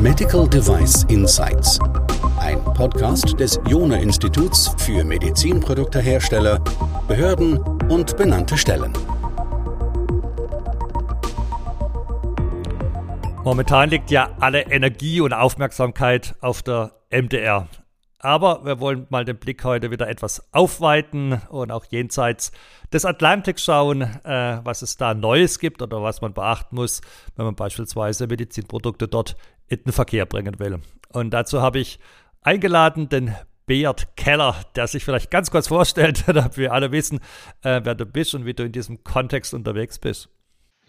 Medical Device Insights. Ein Podcast des Jona Instituts für Medizinproduktehersteller, Behörden und benannte Stellen. Momentan liegt ja alle Energie und Aufmerksamkeit auf der MDR. Aber wir wollen mal den Blick heute wieder etwas aufweiten und auch jenseits des Atlantiks schauen, äh, was es da Neues gibt oder was man beachten muss, wenn man beispielsweise Medizinprodukte dort in den Verkehr bringen will. Und dazu habe ich eingeladen den Beat Keller, der sich vielleicht ganz kurz vorstellt, damit wir alle wissen, äh, wer du bist und wie du in diesem Kontext unterwegs bist.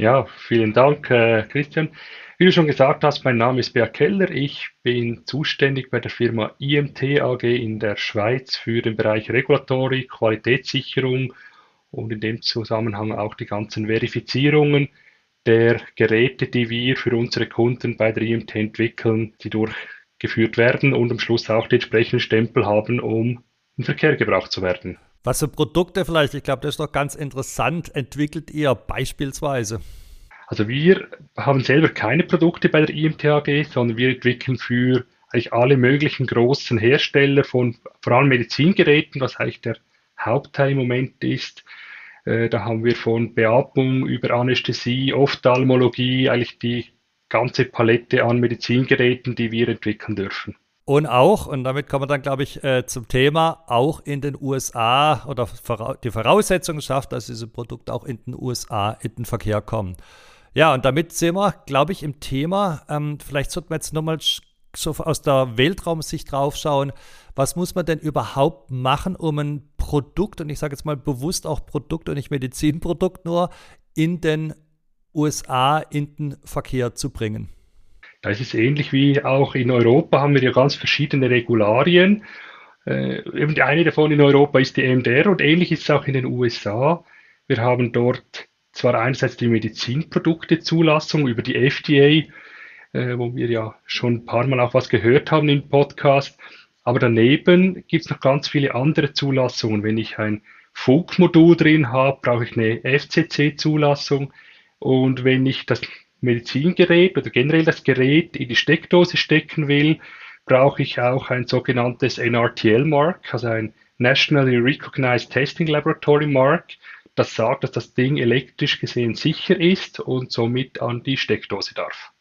Ja, vielen Dank, äh, Christian. Wie du schon gesagt hast, mein Name ist Beat Keller. Ich bin zuständig bei der Firma IMT AG in der Schweiz für den Bereich Regulatorik, Qualitätssicherung und in dem Zusammenhang auch die ganzen Verifizierungen der Geräte, die wir für unsere Kunden bei der IMT entwickeln, die durchgeführt werden und am Schluss auch die entsprechenden Stempel haben, um im Verkehr gebraucht zu werden. Was für Produkte vielleicht, ich glaube, das ist doch ganz interessant, entwickelt ihr beispielsweise? Also wir haben selber keine Produkte bei der IMT AG, sondern wir entwickeln für eigentlich alle möglichen großen Hersteller von vor allem Medizingeräten, was eigentlich der Hauptteil im Moment ist, äh, da haben wir von Beatmung über Anästhesie, Ophthalmologie, eigentlich die ganze Palette an Medizingeräten, die wir entwickeln dürfen. Und auch, und damit kommen wir dann, glaube ich, äh, zum Thema, auch in den USA oder die Voraussetzung schafft, dass diese Produkte auch in den USA in den Verkehr kommen. Ja, und damit sind wir, glaube ich, im Thema. Ähm, vielleicht sollten wir jetzt nochmal so aus der Weltraumsicht draufschauen, was muss man denn überhaupt machen, um ein Produkt, und ich sage jetzt mal bewusst auch Produkt und nicht Medizinprodukt nur, in den USA in den Verkehr zu bringen? Das ist ähnlich wie auch in Europa haben wir ja ganz verschiedene Regularien. Äh, eine davon in Europa ist die MDR und ähnlich ist es auch in den USA. Wir haben dort zwar einerseits die Medizinprodukte-Zulassung über die FDA, äh, wo wir ja schon ein paar Mal auch was gehört haben im Podcast. Aber daneben gibt es noch ganz viele andere Zulassungen. Wenn ich ein Funkmodul drin habe, brauche ich eine FCC-Zulassung. Und wenn ich das Medizingerät oder generell das Gerät in die Steckdose stecken will, brauche ich auch ein sogenanntes NRTL-Mark, also ein Nationally Recognized Testing Laboratory Mark, das sagt, dass das Ding elektrisch gesehen sicher ist und somit an die Steckdose darf.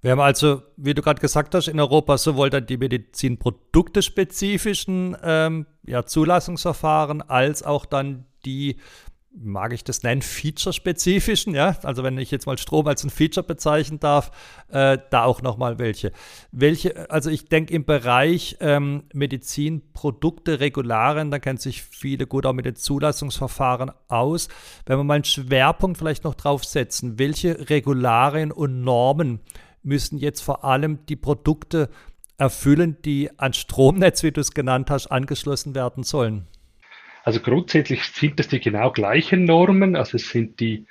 Wir haben also, wie du gerade gesagt hast, in Europa sowohl dann die medizinproduktespezifischen ähm, ja, Zulassungsverfahren als auch dann die, mag ich das nennen, feature-spezifischen, ja, also wenn ich jetzt mal Strom als ein Feature bezeichnen darf, äh, da auch nochmal welche. Welche, also ich denke im Bereich ähm, Medizinprodukte, Regularien, da kennen sich viele gut auch mit den Zulassungsverfahren aus. Wenn wir mal einen Schwerpunkt vielleicht noch drauf setzen, welche Regularien und Normen müssen jetzt vor allem die Produkte erfüllen, die an Stromnetz, wie du es genannt hast, angeschlossen werden sollen? Also grundsätzlich sind das die genau gleichen Normen. Also es sind die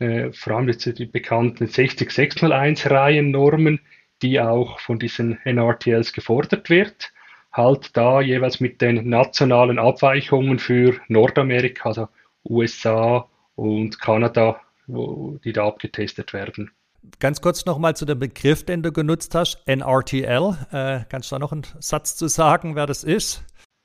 äh, vor allem jetzt die bekannten 60601-Reihen-Normen, die auch von diesen NRTLs gefordert wird. Halt da jeweils mit den nationalen Abweichungen für Nordamerika, also USA und Kanada, wo die da abgetestet werden. Ganz kurz nochmal zu dem Begriff, den du genutzt hast, NRTL. Äh, kannst du da noch einen Satz zu sagen, wer das ist?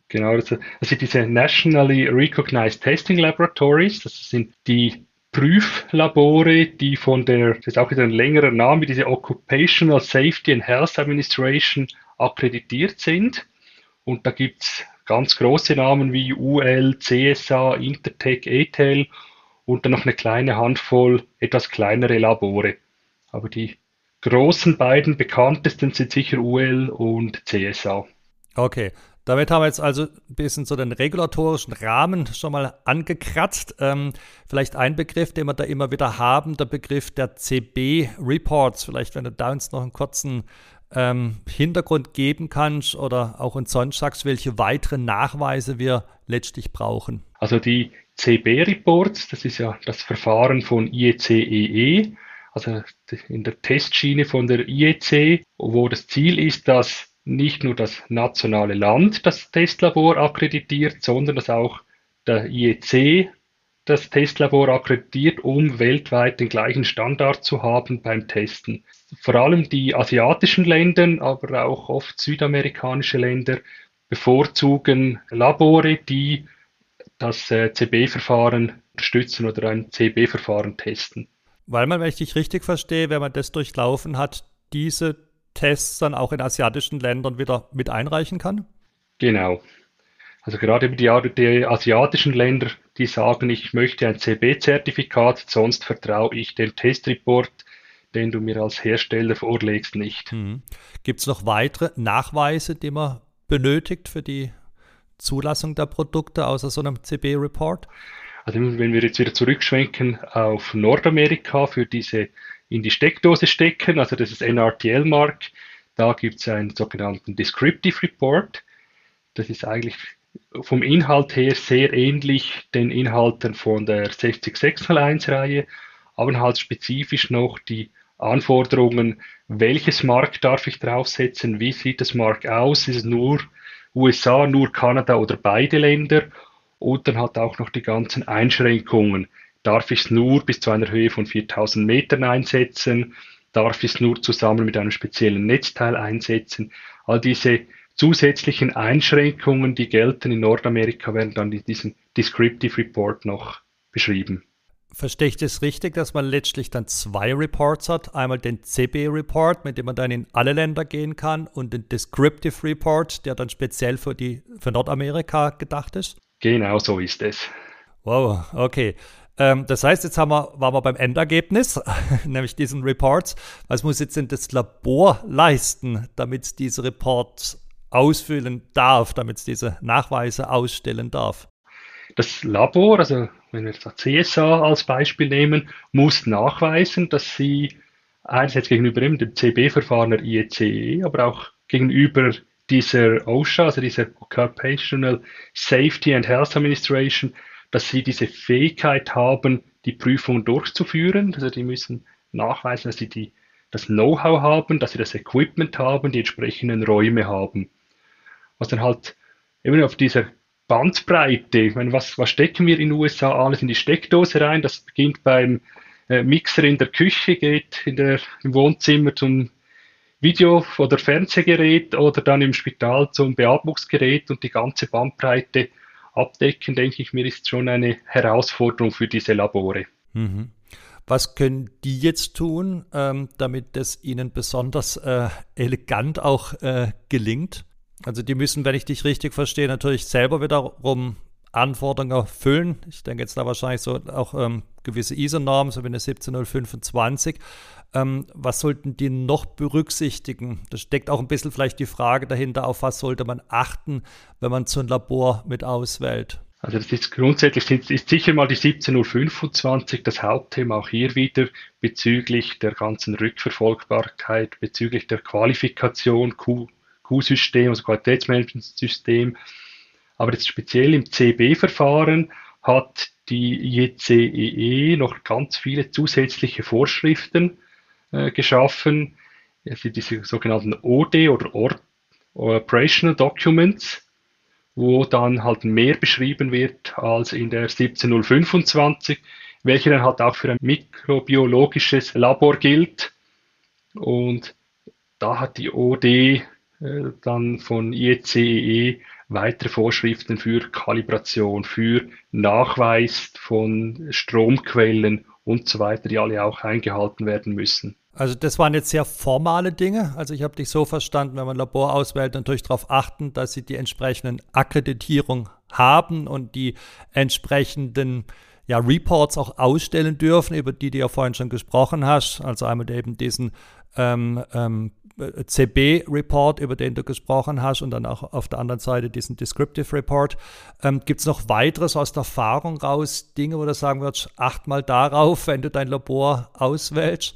Genau, das, sind diese Nationally Recognized Testing Laboratories. Das sind die Prüflabore, die von der, das ist auch wieder ein längerer Name, diese Occupational Safety and Health Administration akkreditiert sind. Und da gibt es ganz große Namen wie UL, CSA, Intertech, ETEL und dann noch eine kleine Handvoll etwas kleinere Labore. Aber die großen beiden bekanntesten sind sicher UL und CSA. Okay, damit haben wir jetzt also ein bisschen so den regulatorischen Rahmen schon mal angekratzt. Ähm, vielleicht ein Begriff, den wir da immer wieder haben, der Begriff der CB-Reports. Vielleicht, wenn du da uns noch einen kurzen ähm, Hintergrund geben kannst oder auch uns sonst sagst, welche weiteren Nachweise wir letztlich brauchen. Also die CB-Reports, das ist ja das Verfahren von IEC-EE. E also in der Testschiene von der IEC, wo das Ziel ist, dass nicht nur das nationale Land das Testlabor akkreditiert, sondern dass auch der IEC das Testlabor akkreditiert, um weltweit den gleichen Standard zu haben beim Testen. Vor allem die asiatischen Länder, aber auch oft südamerikanische Länder bevorzugen Labore, die das äh, CB-Verfahren unterstützen oder ein CB-Verfahren testen. Weil man, wenn ich dich richtig verstehe, wenn man das durchlaufen hat, diese Tests dann auch in asiatischen Ländern wieder mit einreichen kann? Genau. Also gerade die, die asiatischen Länder, die sagen, ich möchte ein CB-Zertifikat, sonst vertraue ich dem Testreport, den du mir als Hersteller vorlegst, nicht. Mhm. Gibt es noch weitere Nachweise, die man benötigt für die Zulassung der Produkte außer so einem CB-Report? Also wenn wir jetzt wieder zurückschwenken auf Nordamerika für diese in die Steckdose stecken, also das ist NRTL-Mark, da gibt es einen sogenannten Descriptive Report. Das ist eigentlich vom Inhalt her sehr ähnlich den Inhalten von der 60601-Reihe, aber halt spezifisch noch die Anforderungen, welches Mark darf ich draufsetzen, wie sieht das Mark aus, ist es nur USA, nur Kanada oder beide Länder und dann hat auch noch die ganzen Einschränkungen. Darf ich es nur bis zu einer Höhe von 4000 Metern einsetzen? Darf ich es nur zusammen mit einem speziellen Netzteil einsetzen? All diese zusätzlichen Einschränkungen, die gelten in Nordamerika, werden dann in diesem Descriptive Report noch beschrieben. Verstehe ich das richtig, dass man letztlich dann zwei Reports hat? Einmal den CB-Report, mit dem man dann in alle Länder gehen kann, und den Descriptive Report, der dann speziell für, die, für Nordamerika gedacht ist? Genau so ist es. Wow, okay. Ähm, das heißt, jetzt haben wir, waren wir beim Endergebnis, nämlich diesen Reports. Was muss jetzt denn das Labor leisten, damit es diese Reports ausfüllen darf, damit es diese Nachweise ausstellen darf? Das Labor, also wenn wir das CSA als Beispiel nehmen, muss nachweisen, dass sie einerseits gegenüber dem CB-Verfahren der IECE, aber auch gegenüber dieser OSHA, also dieser Occupational Safety and Health Administration, dass sie diese Fähigkeit haben, die Prüfung durchzuführen. Also die müssen nachweisen, dass sie die, das Know-how haben, dass sie das Equipment haben, die entsprechenden Räume haben. Was dann halt eben auf dieser Bandbreite, ich meine, was, was stecken wir in den USA alles in die Steckdose rein? Das beginnt beim äh, Mixer in der Küche, geht in der, im Wohnzimmer zum Video- oder Fernsehgerät oder dann im Spital zum Beatmungsgerät und die ganze Bandbreite abdecken, denke ich mir, ist schon eine Herausforderung für diese Labore. Mhm. Was können die jetzt tun, ähm, damit es ihnen besonders äh, elegant auch äh, gelingt? Also die müssen, wenn ich dich richtig verstehe, natürlich selber wiederum Anforderungen erfüllen. Ich denke jetzt da wahrscheinlich so auch ähm, gewisse ISO-Normen, so wie eine 17025. Ähm, was sollten die noch berücksichtigen? Da steckt auch ein bisschen vielleicht die Frage dahinter, auf was sollte man achten, wenn man so ein Labor mit auswählt? Also das ist grundsätzlich ist sicher mal die 17025 das Hauptthema auch hier wieder bezüglich der ganzen Rückverfolgbarkeit, bezüglich der Qualifikation, Q-System, also Qualitätsmanagementsystem. Aber jetzt speziell im CB-Verfahren hat die JCEE e noch ganz viele zusätzliche Vorschriften äh, geschaffen, also diese sogenannten OD oder Operational Documents, wo dann halt mehr beschrieben wird als in der 17025, welche dann halt auch für ein mikrobiologisches Labor gilt. Und da hat die OD äh, dann von IECE e weitere Vorschriften für Kalibration, für Nachweis von Stromquellen und so weiter, die alle auch eingehalten werden müssen. Also das waren jetzt sehr formale Dinge. Also ich habe dich so verstanden, wenn man ein Labor auswählt, natürlich darauf achten, dass sie die entsprechenden Akkreditierung haben und die entsprechenden ja, Reports auch ausstellen dürfen, über die du ja vorhin schon gesprochen hast. Also einmal eben diesen ähm, ähm, CB-Report, über den du gesprochen hast, und dann auch auf der anderen Seite diesen Descriptive Report. Ähm, Gibt es noch weiteres aus der Erfahrung raus, Dinge, wo du sagen würdest, acht mal darauf, wenn du dein Labor auswählst?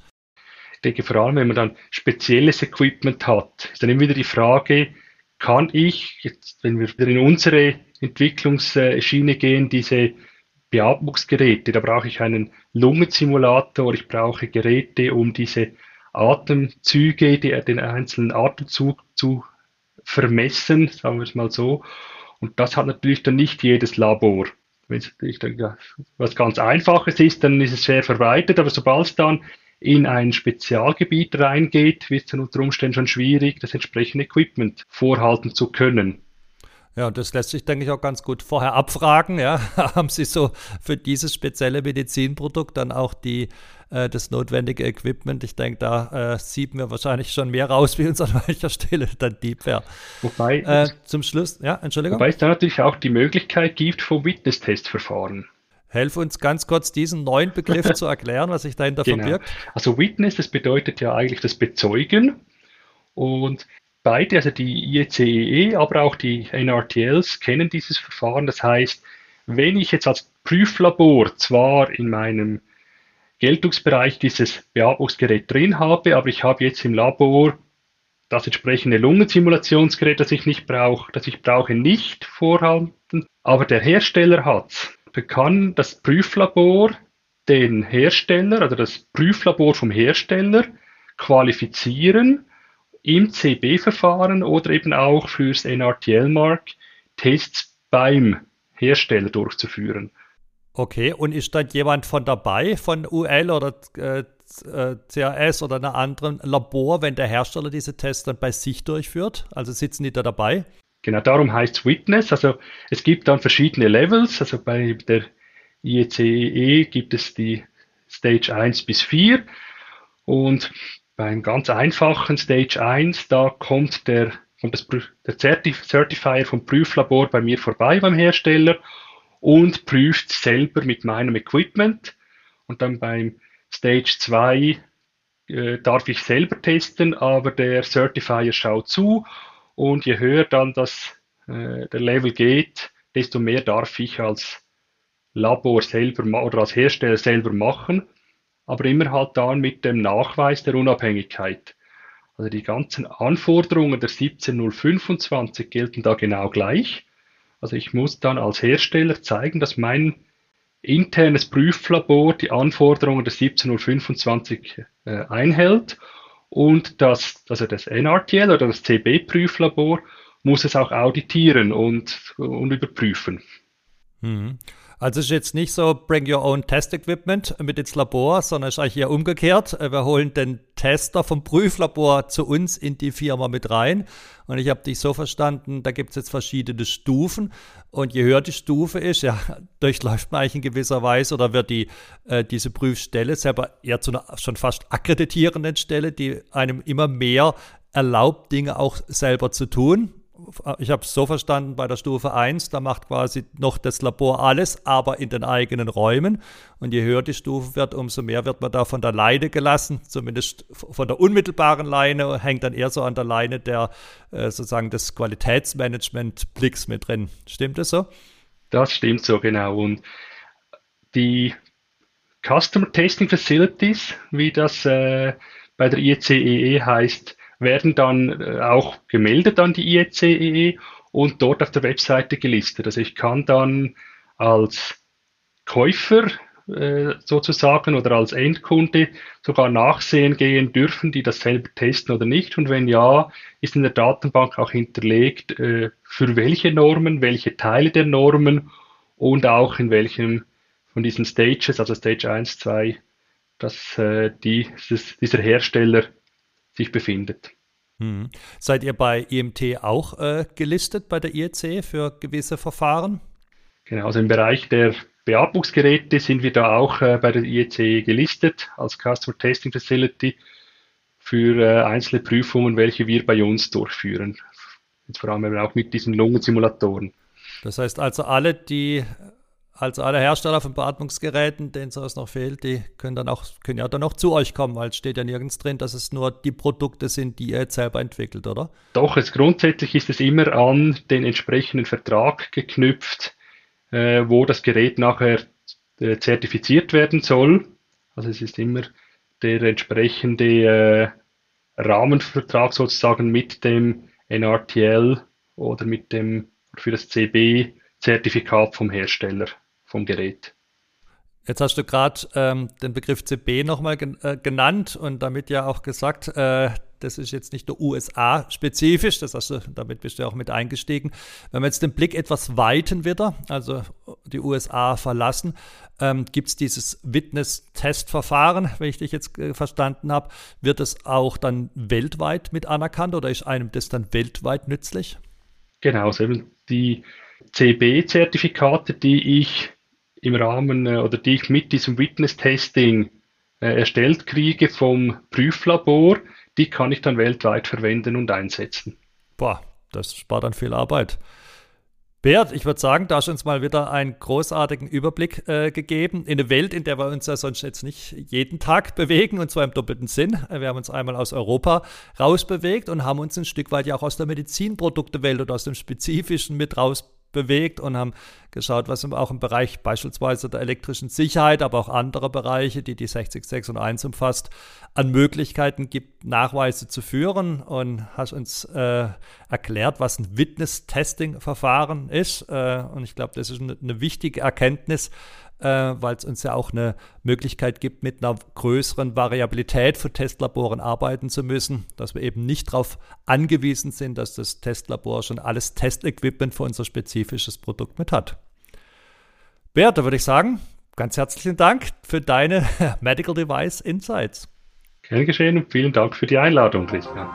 Ich denke vor allem, wenn man dann spezielles Equipment hat, ist dann immer wieder die Frage, kann ich, jetzt, wenn wir wieder in unsere Entwicklungsschiene gehen, diese Beatmungsgeräte, da brauche ich einen Lungensimulator, ich brauche Geräte, um diese Atemzüge, die, den einzelnen Atemzug zu vermessen, sagen wir es mal so. Und das hat natürlich dann nicht jedes Labor. wenn es was ganz Einfaches ist, dann ist es sehr verbreitet, aber sobald es dann in ein Spezialgebiet reingeht, wird es dann unter Umständen schon schwierig, das entsprechende Equipment vorhalten zu können. Ja, und das lässt sich, denke ich, auch ganz gut vorher abfragen. Ja, haben Sie so für dieses spezielle Medizinprodukt dann auch die, äh, das notwendige Equipment? Ich denke, da äh, sieht mir wahrscheinlich schon mehr raus, wie uns an welcher Stelle dann Deep wäre. Wobei, äh, zum Schluss, ja, Entschuldigung. Wobei es da natürlich auch die Möglichkeit gibt vom Witness-Testverfahren. Helf uns ganz kurz diesen neuen Begriff zu erklären, was sich dahinter genau. verbirgt. Also Witness, das bedeutet ja eigentlich das Bezeugen. Und beide, also die IECEE, e, aber auch die NRTLs, kennen dieses Verfahren. Das heißt, wenn ich jetzt als Prüflabor zwar in meinem Geltungsbereich dieses Beatmungsgerät drin habe, aber ich habe jetzt im Labor das entsprechende Lungensimulationsgerät, das ich nicht brauche, das ich brauche, nicht vorhanden, aber der Hersteller hat, kann das Prüflabor den Hersteller oder das Prüflabor vom Hersteller qualifizieren im CB-Verfahren oder eben auch fürs NRTL-Mark Tests beim Hersteller durchzuführen. Okay, und ist dann jemand von dabei, von UL oder äh, CAS oder einem anderen Labor, wenn der Hersteller diese Tests dann bei sich durchführt? Also sitzen die da dabei? Genau, darum heißt es Witness. Also es gibt dann verschiedene Levels. Also bei der IECE e gibt es die Stage 1 bis 4 und beim ganz einfachen Stage 1, da kommt der, kommt das, der Certif Certifier vom Prüflabor bei mir vorbei beim Hersteller und prüft selber mit meinem Equipment. Und dann beim Stage 2 äh, darf ich selber testen, aber der Certifier schaut zu und je höher dann das, äh, der Level geht, desto mehr darf ich als Labor selber oder als Hersteller selber machen aber immer halt dann mit dem Nachweis der Unabhängigkeit. Also die ganzen Anforderungen der 17025 gelten da genau gleich. Also ich muss dann als Hersteller zeigen, dass mein internes Prüflabor die Anforderungen der 17025 äh, einhält und das, also das NRTL oder das CB-Prüflabor muss es auch auditieren und, und überprüfen. Mhm. Also es ist jetzt nicht so, bring your own test equipment mit ins Labor, sondern es ist eigentlich eher umgekehrt. Wir holen den Tester vom Prüflabor zu uns in die Firma mit rein. Und ich habe dich so verstanden, da gibt es jetzt verschiedene Stufen. Und je höher die Stufe ist, ja, durchläuft man eigentlich in gewisser Weise oder wird die, äh, diese Prüfstelle selber eher zu einer schon fast akkreditierenden Stelle, die einem immer mehr erlaubt, Dinge auch selber zu tun ich habe es so verstanden, bei der Stufe 1, da macht quasi noch das Labor alles, aber in den eigenen Räumen. Und je höher die Stufe wird, umso mehr wird man da von der Leine gelassen, zumindest von der unmittelbaren Leine, hängt dann eher so an der Leine der äh, sozusagen des Qualitätsmanagement-Blicks mit drin. Stimmt das so? Das stimmt so, genau. Und die Customer Testing Facilities, wie das äh, bei der IECEE e heißt, werden dann äh, auch gemeldet an die IECEE e und dort auf der Webseite gelistet. Also ich kann dann als Käufer äh, sozusagen oder als Endkunde sogar nachsehen gehen, dürfen die das selber testen oder nicht. Und wenn ja, ist in der Datenbank auch hinterlegt, äh, für welche Normen, welche Teile der Normen und auch in welchem von diesen Stages, also Stage 1, 2, dass äh, dieser Hersteller sich befindet. Hm. Seid ihr bei IMT auch äh, gelistet bei der IEC für gewisse Verfahren? Genau, also im Bereich der Beatmungsgeräte sind wir da auch äh, bei der IEC gelistet als Customer Testing Facility für äh, einzelne Prüfungen, welche wir bei uns durchführen. Jetzt vor allem auch mit diesen Lungensimulatoren. Das heißt also, alle, die also alle Hersteller von Beatmungsgeräten, denen sowas noch fehlt, die können dann auch, können ja dann auch zu euch kommen, weil es steht ja nirgends drin, dass es nur die Produkte sind, die ihr jetzt selber entwickelt, oder? Doch, es grundsätzlich ist es immer an den entsprechenden Vertrag geknüpft, äh, wo das Gerät nachher äh, zertifiziert werden soll. Also es ist immer der entsprechende äh, Rahmenvertrag sozusagen mit dem NRTL oder mit dem für das CB Zertifikat vom Hersteller vom Gerät. Jetzt hast du gerade ähm, den Begriff CB nochmal gen äh, genannt und damit ja auch gesagt, äh, das ist jetzt nicht nur USA-spezifisch, das heißt, damit bist du auch mit eingestiegen. Wenn wir jetzt den Blick etwas weiten wieder, also die USA verlassen, ähm, gibt es dieses Witness-Test-Verfahren, wenn ich dich jetzt äh, verstanden habe. Wird es auch dann weltweit mit anerkannt oder ist einem das dann weltweit nützlich? Genau, die CB-Zertifikate, die ich im Rahmen äh, oder die ich mit diesem Witness-Testing äh, erstellt kriege vom Prüflabor, die kann ich dann weltweit verwenden und einsetzen. Boah, das spart dann viel Arbeit. Bert, ich würde sagen, da hast du uns mal wieder einen großartigen Überblick äh, gegeben in eine Welt, in der wir uns ja sonst jetzt nicht jeden Tag bewegen, und zwar im doppelten Sinn. Wir haben uns einmal aus Europa rausbewegt und haben uns ein Stück weit ja auch aus der Medizinproduktewelt oder aus dem Spezifischen mit rausbewegt bewegt und haben geschaut, was auch im Bereich beispielsweise der elektrischen Sicherheit, aber auch andere Bereiche, die die 60601 umfasst, an Möglichkeiten gibt, Nachweise zu führen und hast uns äh, erklärt, was ein Witness-Testing-Verfahren ist. Äh, und ich glaube, das ist eine, eine wichtige Erkenntnis, äh, weil es uns ja auch eine Möglichkeit gibt, mit einer größeren Variabilität für Testlaboren arbeiten zu müssen, dass wir eben nicht darauf angewiesen sind, dass das Testlabor schon alles Testequipment für unser spezifisches Produkt mit hat. Bert, da würde ich sagen, ganz herzlichen Dank für deine Medical Device Insights. Gern geschehen und vielen Dank für die Einladung, Christian.